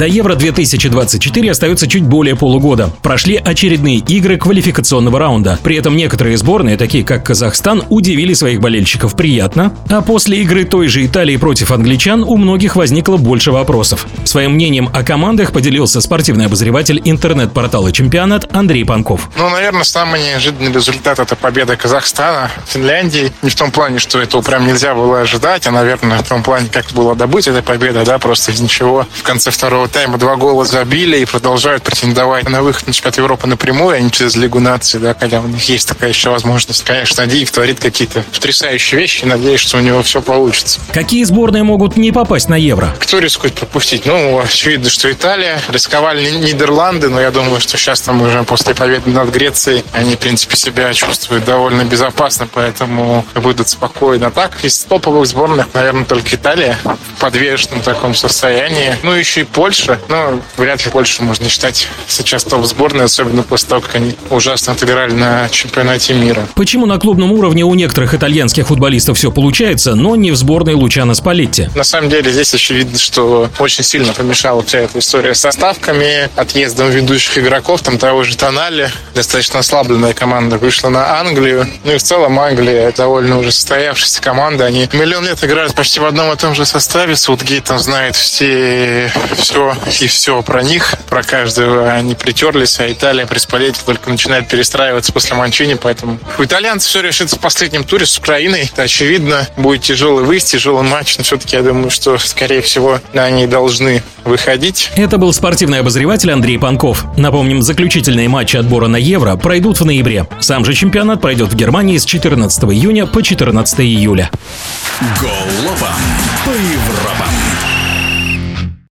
До Евро-2024 остается чуть более полугода. Прошли очередные игры квалификационного раунда. При этом некоторые сборные, такие как Казахстан, удивили своих болельщиков приятно, а после игры той же Италии против англичан у многих возникло больше вопросов. Своим мнением о командах поделился спортивный обозреватель интернет-портала «Чемпионат» Андрей Панков. Ну, наверное, самый неожиданный результат – это победа Казахстана, Финляндии. Не в том плане, что этого прям нельзя было ожидать, а, наверное, в том плане, как было добыть эта победа, да, просто из ничего. В конце второго тайма два гола забили и продолжают претендовать на выход на чемпионат Европы напрямую, а не через Лигу наций, да, хотя у них есть такая еще возможность. Конечно, Диев творит какие-то потрясающие вещи, надеюсь, что у него все получится. Какие сборные могут не попасть на Евро? Кто рискует пропустить? Ну, очевидно, что Италия. Рисковали Нидерланды, но я думаю, что сейчас там уже после победы над Грецией они, в принципе, себя чувствуют довольно безопасно, поэтому выйдут спокойно. Так, из топовых сборных, наверное, только Италия в подвешенном таком состоянии. Ну, еще и Польша Польша. Но вряд ли Польшу можно считать сейчас топ сборной, особенно после того, как они ужасно отыграли на чемпионате мира. Почему на клубном уровне у некоторых итальянских футболистов все получается, но не в сборной Лучана Спалетти? На самом деле здесь очевидно, что очень сильно помешала вся эта история с составками, отъездом ведущих игроков, там того же Тонали. Достаточно ослабленная команда вышла на Англию. Ну и в целом Англия довольно уже состоявшаяся команда. Они миллион лет играют почти в одном и том же составе. Саутгейт там знает все, все и все про них, про каждого они притерлись, а Италия при Спалете только начинает перестраиваться после Манчини, поэтому у итальянцев все решится в последнем туре с Украиной. Это очевидно, будет тяжелый выезд, тяжелый матч, но все-таки я думаю, что, скорее всего, они должны выходить. Это был спортивный обозреватель Андрей Панков. Напомним, заключительные матчи отбора на Евро пройдут в ноябре. Сам же чемпионат пройдет в Германии с 14 июня по 14 июля. Голопом по Европам.